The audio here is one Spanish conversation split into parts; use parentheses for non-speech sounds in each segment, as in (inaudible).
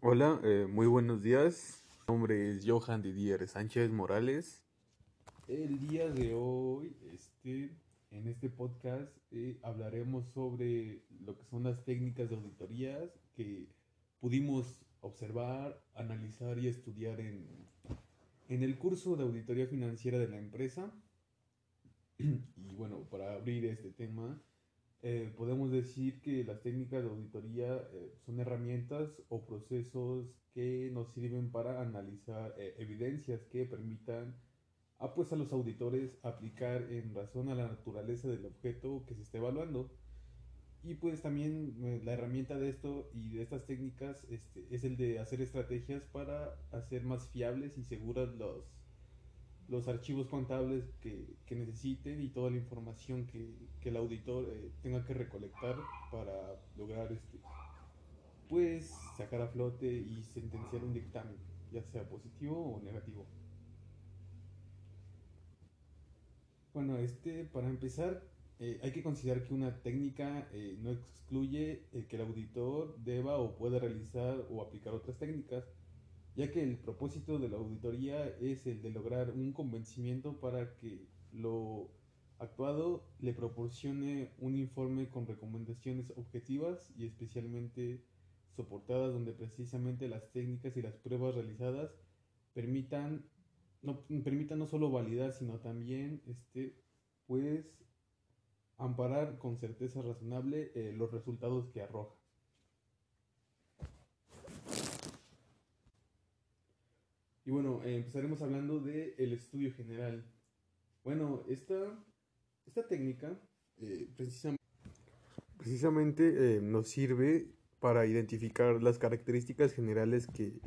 Hola, eh, muy buenos días. Mi nombre es Johan Didier Sánchez Morales. El día de hoy, este, en este podcast, eh, hablaremos sobre lo que son las técnicas de auditorías que pudimos observar, analizar y estudiar en, en el curso de auditoría financiera de la empresa. (clears throat) y bueno, para abrir este tema, eh, podemos decir que las técnicas de auditoría eh, son herramientas o procesos que nos sirven para analizar eh, evidencias que permitan a, pues, a los auditores aplicar en razón a la naturaleza del objeto que se está evaluando. Y pues también la herramienta de esto y de estas técnicas este, es el de hacer estrategias para hacer más fiables y seguras los, los archivos contables que, que, necesiten y toda la información que, que el auditor eh, tenga que recolectar para lograr este pues sacar a flote y sentenciar un dictamen, ya sea positivo o negativo. Bueno, este para empezar eh, hay que considerar que una técnica eh, no excluye que el auditor deba o pueda realizar o aplicar otras técnicas ya que el propósito de la auditoría es el de lograr un convencimiento para que lo actuado le proporcione un informe con recomendaciones objetivas y especialmente soportadas donde precisamente las técnicas y las pruebas realizadas permitan no, permitan no solo validar sino también este pues amparar con certeza razonable eh, los resultados que arroja. Y bueno, eh, empezaremos hablando del el estudio general. Bueno, esta, esta técnica eh, precisamente, eh, nos sirve para identificar las características generales que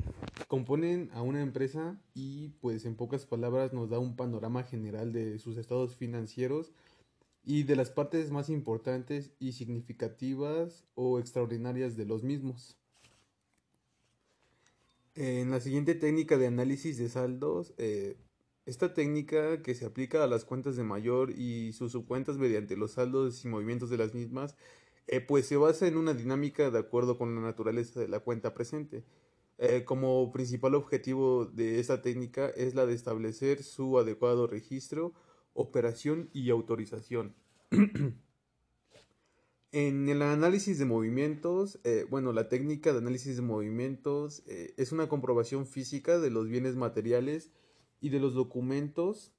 componen a una empresa y pues en pocas palabras nos da un panorama general de sus estados financieros y de las partes más importantes y significativas o extraordinarias de los mismos. En la siguiente técnica de análisis de saldos, eh, esta técnica que se aplica a las cuentas de mayor y sus subcuentas mediante los saldos y movimientos de las mismas, eh, pues se basa en una dinámica de acuerdo con la naturaleza de la cuenta presente. Eh, como principal objetivo de esta técnica es la de establecer su adecuado registro, operación y autorización. (clears throat) En el análisis de movimientos, eh, bueno, la técnica de análisis de movimientos eh, es una comprobación física de los bienes materiales y de los documentos.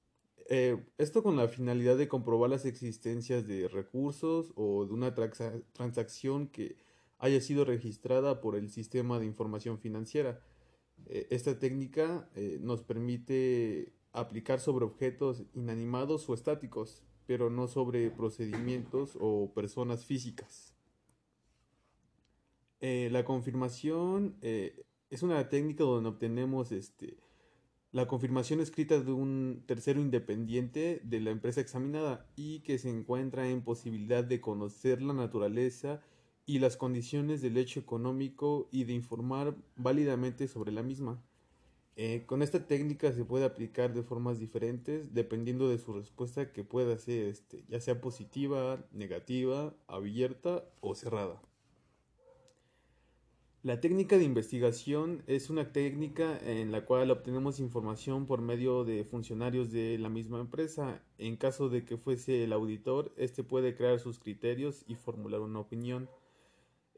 Eh, esto con la finalidad de comprobar las existencias de recursos o de una transacción que haya sido registrada por el sistema de información financiera. esta técnica nos permite aplicar sobre objetos inanimados o estáticos pero no sobre procedimientos o personas físicas. Eh, la confirmación eh, es una técnica donde obtenemos este, la confirmación escrita de un tercero independiente de la empresa examinada y que se encuentra en posibilidad de conocer la naturaleza y las condiciones del hecho económico y de informar válidamente sobre la misma. Eh, con esta técnica se puede aplicar de formas diferentes dependiendo de su respuesta que pueda ser este, ya sea positiva, negativa, abierta o cerrada. La técnica de investigación es una técnica en la cual obtenemos información por medio de funcionarios de la misma empresa. En caso de que fuese el auditor, este puede crear sus criterios y formular una opinión.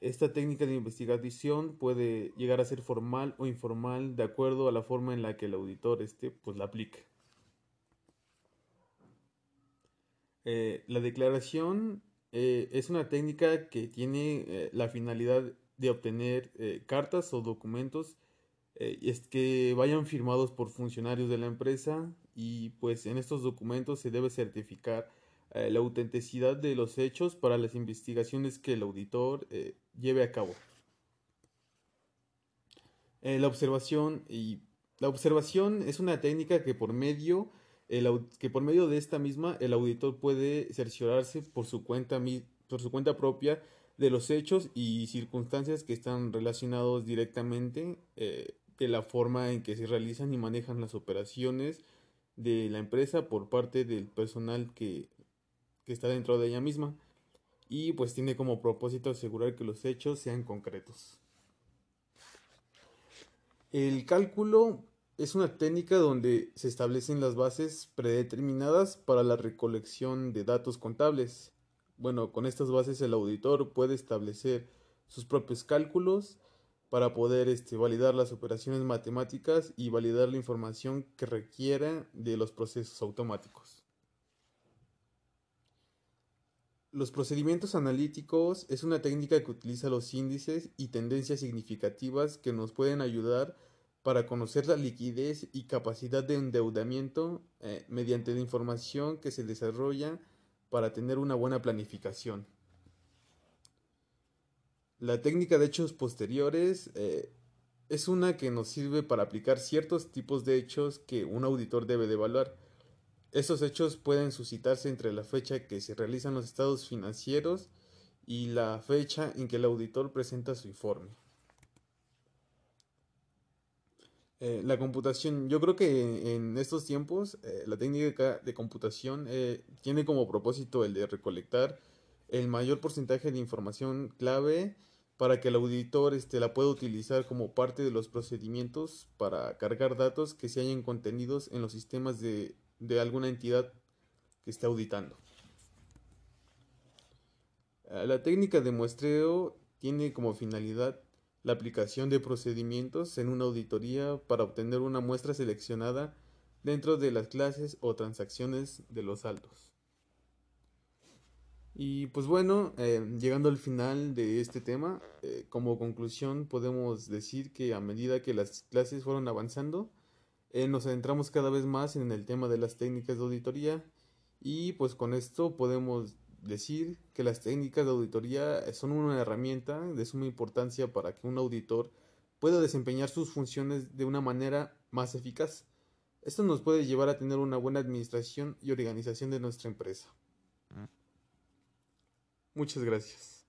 Esta técnica de investigación puede llegar a ser formal o informal de acuerdo a la forma en la que el auditor este, pues, la aplique. Eh, la declaración eh, es una técnica que tiene eh, la finalidad de obtener cartas o documentos es que vayan firmados por funcionarios de la empresa y pues en estos documentos se debe certificar eh, la autenticidad de los hechos para las investigaciones que el auditor eh, lleve a cabo. Eh, la observación y la observación es una técnica que por medio que por medio de esta misma el auditor puede cerciorarse por su cuenta por su cuenta propia de los hechos y circunstancias que están relacionados directamente de la forma en que se realizan y manejan las operaciones de la empresa por parte del personal que que está dentro de ella misma y pues tiene como propósito asegurar que los hechos sean concretos. El cálculo es una técnica donde se establecen las bases predeterminadas para la recolección de datos contables. Bueno, con estas bases el auditor puede establecer sus propios cálculos para poder este, validar las operaciones matemáticas y validar la información que requiera de los procesos automáticos. Los procedimientos analíticos es una técnica que utiliza los índices y tendencias significativas que nos pueden ayudar para conocer la liquidez y capacidad de endeudamiento eh, mediante la información que se desarrolla para tener una buena planificación. La técnica de hechos posteriores eh, es una que nos sirve para aplicar ciertos tipos de hechos que un auditor debe de evaluar. Estos hechos pueden suscitarse entre la fecha que se realizan los estados financieros y la fecha en que el auditor presenta su informe. Eh, la computación, yo creo que en estos tiempos eh, la técnica de computación eh, tiene como propósito el de recolectar el mayor porcentaje de información clave para que el auditor este, la pueda utilizar como parte de los procedimientos para cargar datos que se hayan contenidos en los sistemas de de alguna entidad que esté auditando. Eh, la técnica de muestreo tiene como finalidad la aplicación de procedimientos en una auditoría para obtener una muestra seleccionada dentro de las clases o transacciones de los saldos. Y pues bueno, eh, llegando al final de este tema, eh, como conclusión podemos decir que a medida que las clases fueron avanzando, eh, nos adentramos cada vez más en el tema de las técnicas de auditoría y pues con esto podemos decir que las técnicas de auditoría son una herramienta de suma importancia para que un auditor pueda desempeñar sus funciones de una manera más eficaz. Esto nos puede llevar a tener una buena administración y organización de nuestra empresa. Muchas gracias.